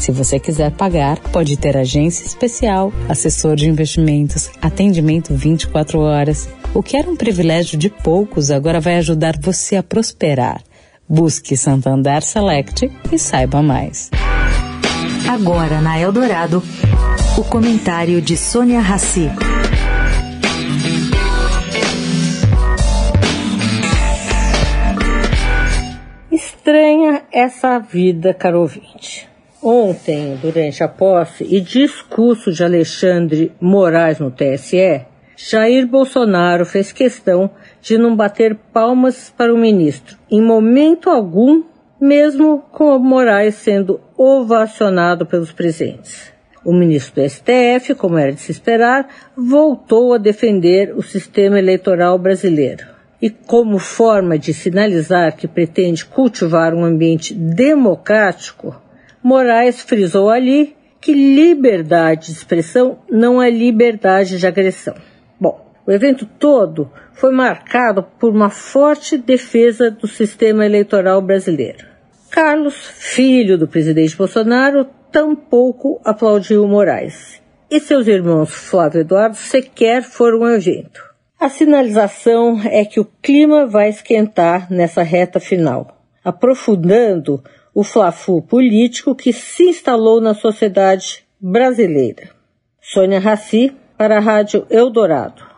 Se você quiser pagar, pode ter agência especial, assessor de investimentos, atendimento 24 horas. O que era um privilégio de poucos agora vai ajudar você a prosperar. Busque Santander Select e saiba mais. Agora na Eldorado, o comentário de Sônia Rassi. Estranha essa vida, caro ouvinte. Ontem, durante a posse e discurso de Alexandre Moraes no TSE, Jair Bolsonaro fez questão de não bater palmas para o ministro, em momento algum, mesmo com Moraes sendo ovacionado pelos presentes. O ministro do STF, como era de se esperar, voltou a defender o sistema eleitoral brasileiro. E como forma de sinalizar que pretende cultivar um ambiente democrático, Moraes frisou ali que liberdade de expressão não é liberdade de agressão. Bom, o evento todo foi marcado por uma forte defesa do sistema eleitoral brasileiro. Carlos, filho do presidente Bolsonaro, tampouco aplaudiu Moraes. E seus irmãos Flávio e Eduardo sequer foram ao evento. A sinalização é que o clima vai esquentar nessa reta final, aprofundando o flafu político que se instalou na sociedade brasileira. Sônia Raci, para a Rádio Eldorado.